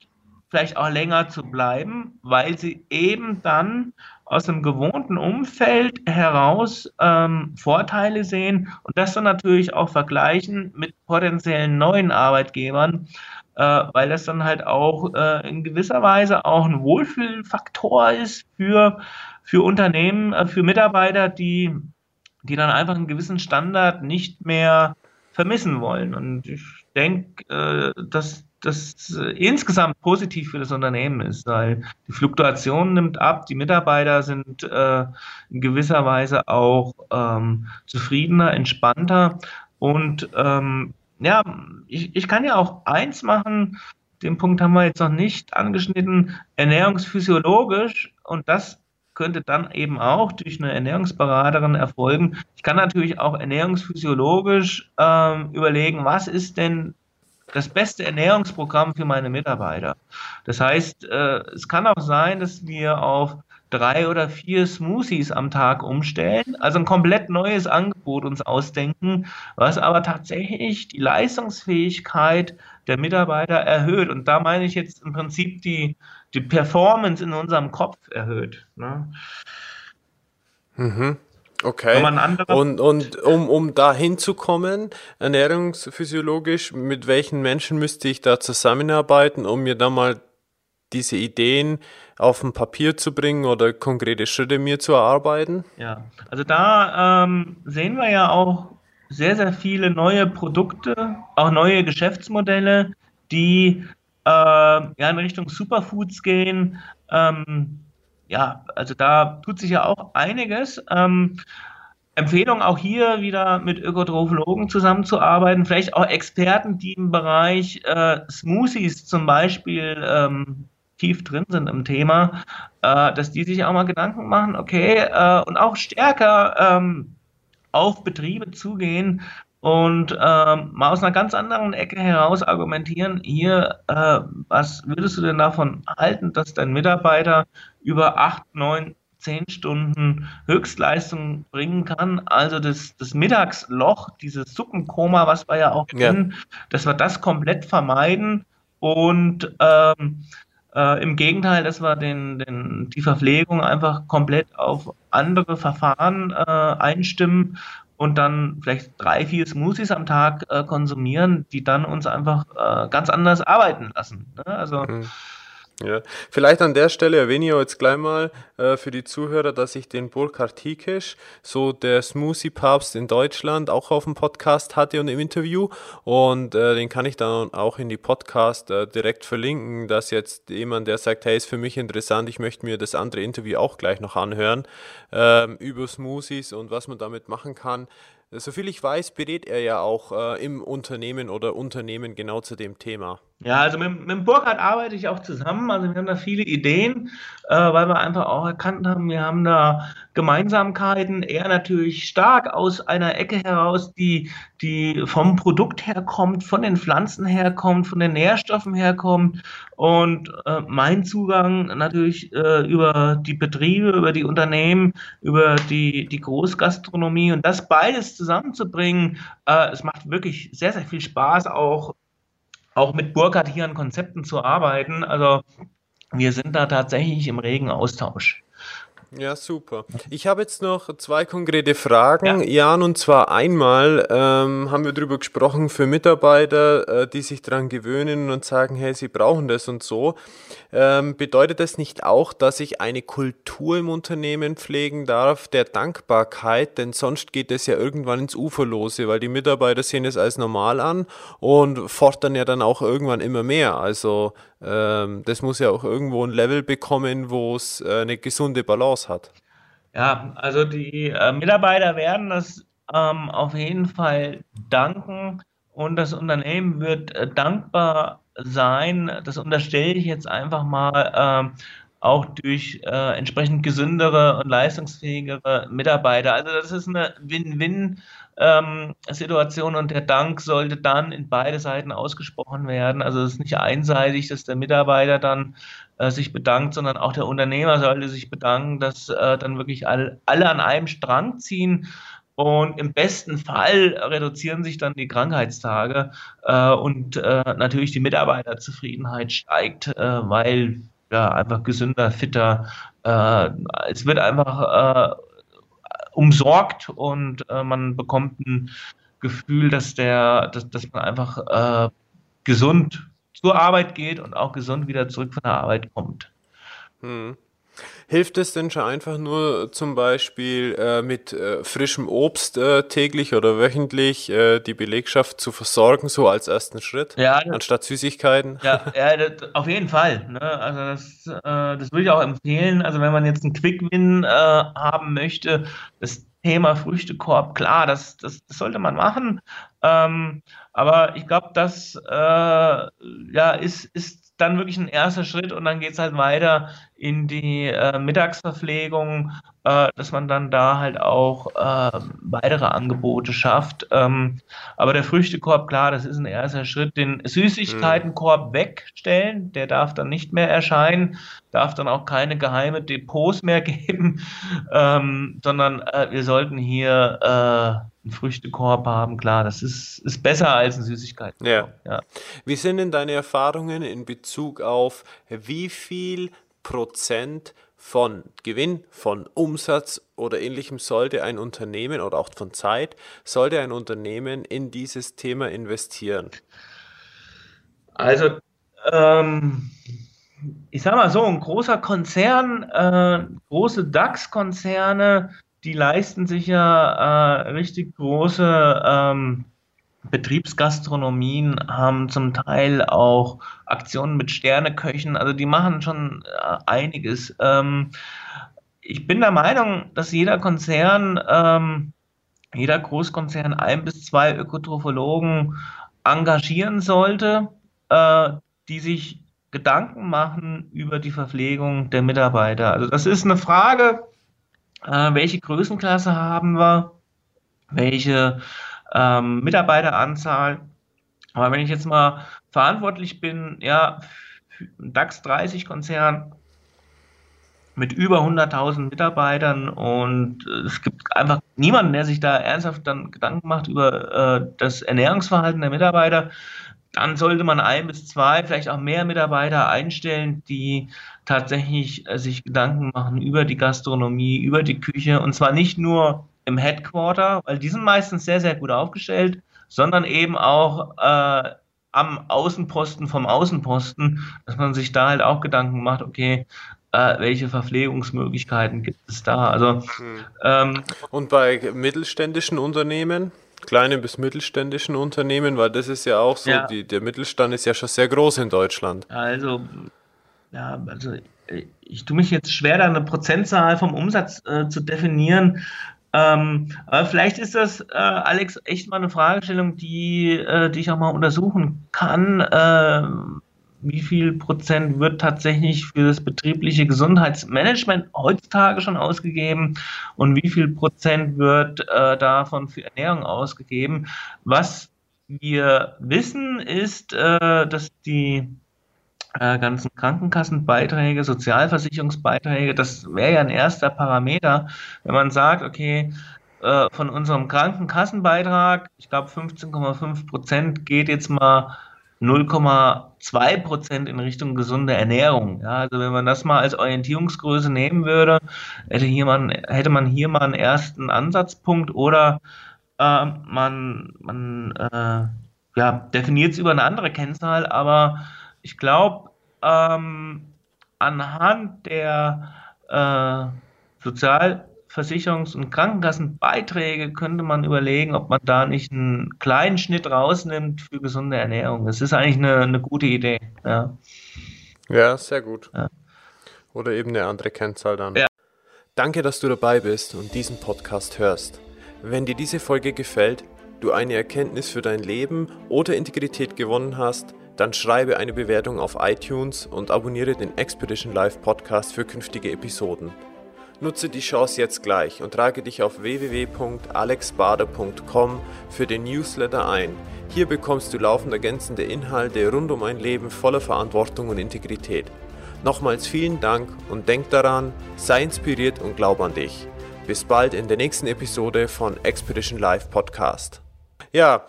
S2: vielleicht auch länger zu bleiben, weil sie eben dann aus dem gewohnten Umfeld heraus ähm, Vorteile sehen und das dann natürlich auch vergleichen mit potenziellen neuen Arbeitgebern, äh, weil das dann halt auch äh, in gewisser Weise auch ein Wohlfühlfaktor ist für, für Unternehmen, äh, für Mitarbeiter, die, die dann einfach einen gewissen Standard nicht mehr vermissen wollen. Und ich denke, äh, dass das äh, insgesamt positiv für das Unternehmen ist, weil die Fluktuation nimmt ab, die Mitarbeiter sind äh, in gewisser Weise auch ähm, zufriedener, entspannter und ähm, ja, ich, ich kann ja auch eins machen, den Punkt haben wir jetzt noch nicht angeschnitten, ernährungsphysiologisch und das könnte dann eben auch durch eine Ernährungsberaterin erfolgen. Ich kann natürlich auch ernährungsphysiologisch ähm, überlegen, was ist denn das beste Ernährungsprogramm für meine Mitarbeiter. Das heißt, äh, es kann auch sein, dass wir auf drei oder vier Smoothies am Tag umstellen, also ein komplett neues Angebot uns ausdenken, was aber tatsächlich die Leistungsfähigkeit der Mitarbeiter erhöht. Und da meine ich jetzt im Prinzip die, die Performance in unserem Kopf erhöht. Ne?
S1: Mhm. Okay. Und, und um, um da hinzukommen, ernährungsphysiologisch, mit welchen Menschen müsste ich da zusammenarbeiten, um mir da mal diese Ideen auf ein Papier zu bringen oder konkrete Schritte mir zu erarbeiten?
S2: Ja, also da ähm, sehen wir ja auch sehr, sehr viele neue Produkte, auch neue Geschäftsmodelle, die äh, ja in Richtung Superfoods gehen. Ähm, ja, also da tut sich ja auch einiges. Ähm, Empfehlung auch hier wieder mit Ökotrophologen zusammenzuarbeiten, vielleicht auch Experten, die im Bereich äh, Smoothies zum Beispiel ähm, tief drin sind im Thema, äh, dass die sich auch mal Gedanken machen, okay, äh, und auch stärker ähm, auf Betriebe zugehen und ähm, mal aus einer ganz anderen Ecke heraus argumentieren, hier, äh, was würdest du denn davon halten, dass dein Mitarbeiter über acht, neun, zehn Stunden Höchstleistung bringen kann. Also das, das Mittagsloch, dieses Suppenkoma, was wir ja auch kennen, ja. dass wir das komplett vermeiden und ähm, äh, Im Gegenteil, dass wir den, den, die Verpflegung einfach komplett auf andere Verfahren äh, einstimmen und dann vielleicht drei, vier Smoothies am Tag äh, konsumieren, die dann uns einfach äh, ganz anders arbeiten lassen. Ne? Also mhm.
S1: Ja, vielleicht an der Stelle erwähne ich jetzt gleich mal äh, für die Zuhörer, dass ich den Burkhard Tiekisch, so der Smoothie-Papst in Deutschland, auch auf dem Podcast hatte und im Interview. Und äh, den kann ich dann auch in die Podcast äh, direkt verlinken, dass jetzt jemand, der sagt, hey, ist für mich interessant, ich möchte mir das andere Interview auch gleich noch anhören, ähm, über Smoothies und was man damit machen kann. Soviel ich weiß, berät er ja auch äh, im Unternehmen oder Unternehmen genau zu dem Thema.
S2: Ja, also mit, mit Burkhard arbeite ich auch zusammen. Also wir haben da viele Ideen, äh, weil wir einfach auch erkannt haben, wir haben da Gemeinsamkeiten. Er natürlich stark aus einer Ecke heraus, die, die vom Produkt herkommt, von den Pflanzen herkommt, von den Nährstoffen herkommt. Und äh, mein Zugang natürlich äh, über die Betriebe, über die Unternehmen, über die, die Großgastronomie. Und das beides zusammenzubringen, äh, es macht wirklich sehr, sehr viel Spaß, auch auch mit Burkhardt hier an Konzepten zu arbeiten. Also wir sind da tatsächlich im regen Austausch.
S1: Ja, super. Ich habe jetzt noch zwei konkrete Fragen, ja. Jan, und zwar einmal ähm, haben wir darüber gesprochen für Mitarbeiter, äh, die sich daran gewöhnen und sagen, hey, sie brauchen das und so. Ähm, bedeutet das nicht auch, dass ich eine Kultur im Unternehmen pflegen darf der Dankbarkeit? Denn sonst geht es ja irgendwann ins Uferlose, weil die Mitarbeiter sehen es als normal an und fordern ja dann auch irgendwann immer mehr. Also das muss ja auch irgendwo ein Level bekommen, wo es äh, eine gesunde Balance hat.
S2: Ja, also die äh, Mitarbeiter werden das ähm, auf jeden Fall danken und das Unternehmen wird äh, dankbar sein, das unterstelle ich jetzt einfach mal, ähm, auch durch äh, entsprechend gesündere und leistungsfähigere Mitarbeiter. Also das ist eine Win-Win-Situation ähm, und der Dank sollte dann in beide Seiten ausgesprochen werden. Also es ist nicht einseitig, dass der Mitarbeiter dann äh, sich bedankt, sondern auch der Unternehmer sollte sich bedanken, dass äh, dann wirklich alle, alle an einem Strang ziehen und im besten Fall reduzieren sich dann die Krankheitstage äh, und äh, natürlich die Mitarbeiterzufriedenheit steigt, äh, weil ja einfach gesünder, fitter, äh, es wird einfach äh, umsorgt und äh, man bekommt ein Gefühl, dass der, dass, dass man einfach gesund zur Arbeit geht und auch gesund wieder zurück von der Arbeit kommt.
S1: Hm. Hilft es denn schon einfach nur zum Beispiel äh, mit äh, frischem Obst äh, täglich oder wöchentlich äh, die Belegschaft zu versorgen, so als ersten Schritt, ja, das, anstatt Süßigkeiten?
S2: Ja, ja das, auf jeden Fall. Ne? Also das, äh, das würde ich auch empfehlen. Also wenn man jetzt einen Quick-Win äh, haben möchte, das Thema Früchtekorb, klar, das, das, das sollte man machen. Ähm, aber ich glaube, das ja, ist, ist dann wirklich ein erster Schritt und dann geht es halt weiter in die äh, Mittagsverpflegung äh, dass man dann da halt auch äh, weitere Angebote schafft. Ähm, aber der Früchtekorb, klar, das ist ein erster Schritt. Den Süßigkeitenkorb mhm. wegstellen, der darf dann nicht mehr erscheinen, darf dann auch keine geheime Depots mehr geben, ähm, sondern äh, wir sollten hier äh, einen Früchtekorb haben, klar, das ist, ist besser als ein Süßigkeitenkorb.
S1: Ja. ja. Wie sind denn deine Erfahrungen in Bezug auf, wie viel Prozent von Gewinn, von Umsatz oder ähnlichem sollte ein Unternehmen oder auch von Zeit, sollte ein Unternehmen in dieses Thema investieren?
S2: Also, ähm, ich sage mal so, ein großer Konzern, äh, große DAX-Konzerne, die leisten sich ja äh, richtig große ähm, Betriebsgastronomien haben zum Teil auch Aktionen mit Sterneköchen, also die machen schon äh, einiges. Ähm, ich bin der Meinung, dass jeder Konzern, ähm, jeder Großkonzern ein bis zwei Ökotrophologen engagieren sollte, äh, die sich Gedanken machen über die Verpflegung der Mitarbeiter. Also das ist eine Frage, äh, welche Größenklasse haben wir, welche ähm, Mitarbeiteranzahl. Aber wenn ich jetzt mal verantwortlich bin, ja, DAX 30 Konzern mit über 100.000 Mitarbeitern und äh, es gibt einfach niemanden, der sich da ernsthaft dann Gedanken macht über äh, das Ernährungsverhalten der Mitarbeiter, dann sollte man ein bis zwei, vielleicht auch mehr Mitarbeiter einstellen, die tatsächlich äh, sich Gedanken machen über die Gastronomie, über die Küche und zwar nicht nur im Headquarter, weil die sind meistens sehr, sehr gut aufgestellt, sondern eben auch äh, am Außenposten vom Außenposten, dass man sich da halt auch Gedanken macht, okay, äh, welche Verpflegungsmöglichkeiten gibt es da? Also hm.
S1: ähm, und bei mittelständischen Unternehmen? kleinen bis mittelständischen Unternehmen, weil das ist ja auch so, ja. Die, der Mittelstand ist ja schon sehr groß in Deutschland.
S2: Also, ja, also ich tue mich jetzt schwer, da eine Prozentzahl vom Umsatz äh, zu definieren. Ähm, aber vielleicht ist das, äh, Alex, echt mal eine Fragestellung, die, äh, die ich auch mal untersuchen kann. Äh, wie viel Prozent wird tatsächlich für das betriebliche Gesundheitsmanagement heutzutage schon ausgegeben und wie viel Prozent wird äh, davon für Ernährung ausgegeben? Was wir wissen, ist, äh, dass die äh, ganzen Krankenkassenbeiträge, Sozialversicherungsbeiträge, das wäre ja ein erster Parameter, wenn man sagt, okay, äh, von unserem Krankenkassenbeitrag, ich glaube 15,5 Prozent geht jetzt mal 0,2 Prozent in Richtung gesunde Ernährung. Ja, also wenn man das mal als Orientierungsgröße nehmen würde, hätte, hier man, hätte man hier mal einen ersten Ansatzpunkt oder äh, man, man äh, ja, definiert es über eine andere Kennzahl, aber ich glaube, ähm, anhand der äh, Sozialversicherungs- und Krankenkassenbeiträge könnte man überlegen, ob man da nicht einen kleinen Schnitt rausnimmt für gesunde Ernährung. Das ist eigentlich eine, eine gute Idee. Ja,
S1: ja sehr gut. Ja. Oder eben eine andere Kennzahl dann. Ja. Danke, dass du dabei bist und diesen Podcast hörst. Wenn dir diese Folge gefällt, du eine Erkenntnis für dein Leben oder Integrität gewonnen hast, dann schreibe eine Bewertung auf iTunes und abonniere den Expedition Live Podcast für künftige Episoden. Nutze die Chance jetzt gleich und trage dich auf www.alexbader.com für den Newsletter ein. Hier bekommst du laufend ergänzende Inhalte rund um ein Leben voller Verantwortung und Integrität. Nochmals vielen Dank und denk daran, sei inspiriert und glaub an dich. Bis bald in der nächsten Episode von Expedition Live Podcast. Ja,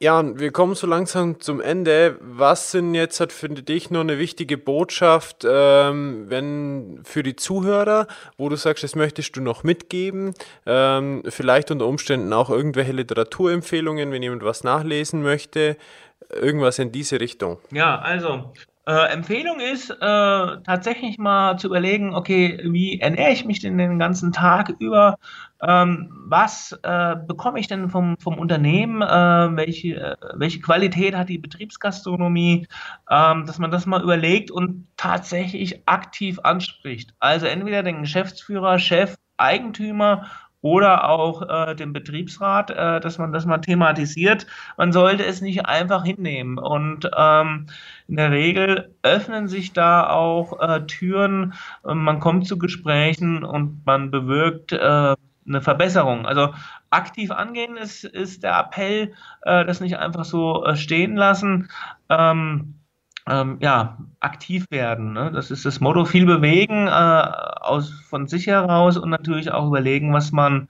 S1: Jan, wir kommen so langsam zum Ende. Was sind jetzt hat für dich noch eine wichtige Botschaft, ähm, wenn für die Zuhörer, wo du sagst, das möchtest du noch mitgeben? Ähm, vielleicht unter Umständen auch irgendwelche Literaturempfehlungen, wenn jemand was nachlesen möchte. Irgendwas in diese Richtung.
S2: Ja, also äh, Empfehlung ist, äh, tatsächlich mal zu überlegen, okay, wie ernähre ich mich denn den ganzen Tag über? Ähm, was äh, bekomme ich denn vom, vom Unternehmen? Äh, welche, welche Qualität hat die Betriebsgastronomie? Ähm, dass man das mal überlegt und tatsächlich aktiv anspricht. Also entweder den Geschäftsführer, Chef, Eigentümer oder auch äh, dem Betriebsrat, äh, dass man das mal thematisiert. Man sollte es nicht einfach hinnehmen. Und ähm, in der Regel öffnen sich da auch äh, Türen, man kommt zu Gesprächen und man bewirkt äh, eine Verbesserung. Also aktiv angehen ist, ist der Appell, äh, das nicht einfach so äh, stehen lassen. Ähm, ähm, ja, aktiv werden. Ne? Das ist das Motto, viel bewegen äh, aus, von sich heraus und natürlich auch überlegen, was man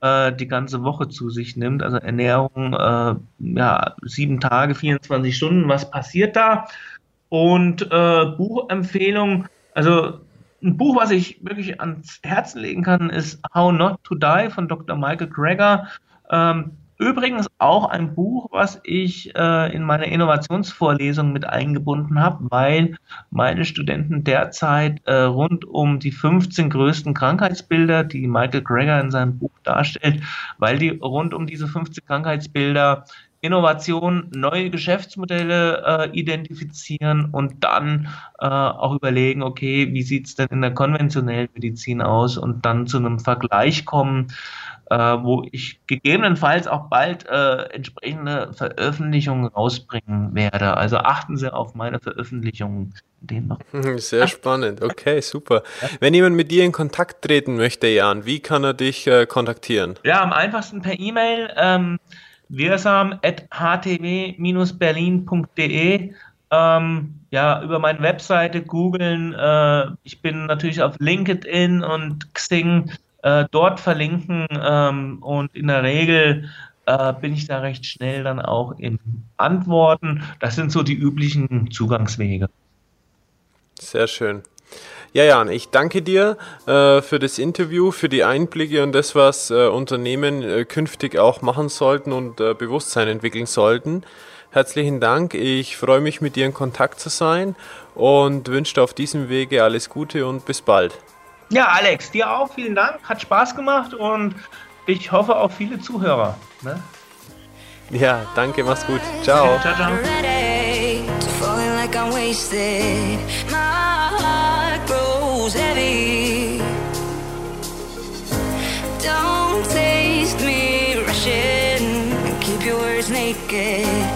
S2: äh, die ganze Woche zu sich nimmt. Also Ernährung, äh, ja, sieben Tage, 24 Stunden, was passiert da? Und äh, Buchempfehlung, also ein Buch, was ich wirklich ans Herzen legen kann, ist How Not to Die von Dr. Michael Greger. Ähm, Übrigens auch ein Buch, was ich äh, in meine Innovationsvorlesung mit eingebunden habe, weil meine Studenten derzeit äh, rund um die 15 größten Krankheitsbilder, die Michael Greger in seinem Buch darstellt, weil die rund um diese 15 Krankheitsbilder Innovation, neue Geschäftsmodelle äh, identifizieren und dann äh, auch überlegen, okay, wie sieht es denn in der konventionellen Medizin aus und dann zu einem Vergleich kommen äh, wo ich gegebenenfalls auch bald äh, entsprechende Veröffentlichungen rausbringen werde. Also achten Sie auf meine Veröffentlichungen.
S3: Sehr spannend. Okay, super. Wenn jemand mit dir in Kontakt treten möchte, Jan, wie kann er dich äh, kontaktieren?
S2: Ja, am einfachsten per E-Mail ähm, wirsam.htw-berlin.de ähm, ja, über meine Webseite googeln. Äh, ich bin natürlich auf LinkedIn und Xing äh, dort verlinken ähm, und in der Regel äh, bin ich da recht schnell dann auch im Antworten. Das sind so die üblichen Zugangswege.
S3: Sehr schön. Ja, Jan, ich danke dir äh, für das Interview, für die Einblicke und das, was äh, Unternehmen äh, künftig auch machen sollten und äh, Bewusstsein entwickeln sollten. Herzlichen Dank. Ich freue mich, mit dir in Kontakt zu sein und wünsche dir auf diesem Wege alles Gute und bis bald.
S2: Ja, Alex, dir auch vielen Dank. Hat Spaß gemacht und ich hoffe auf viele Zuhörer. Ne?
S3: Ja, danke, mach's gut. Ciao. Ciao, ciao. Don't taste me rushing, keep your words naked.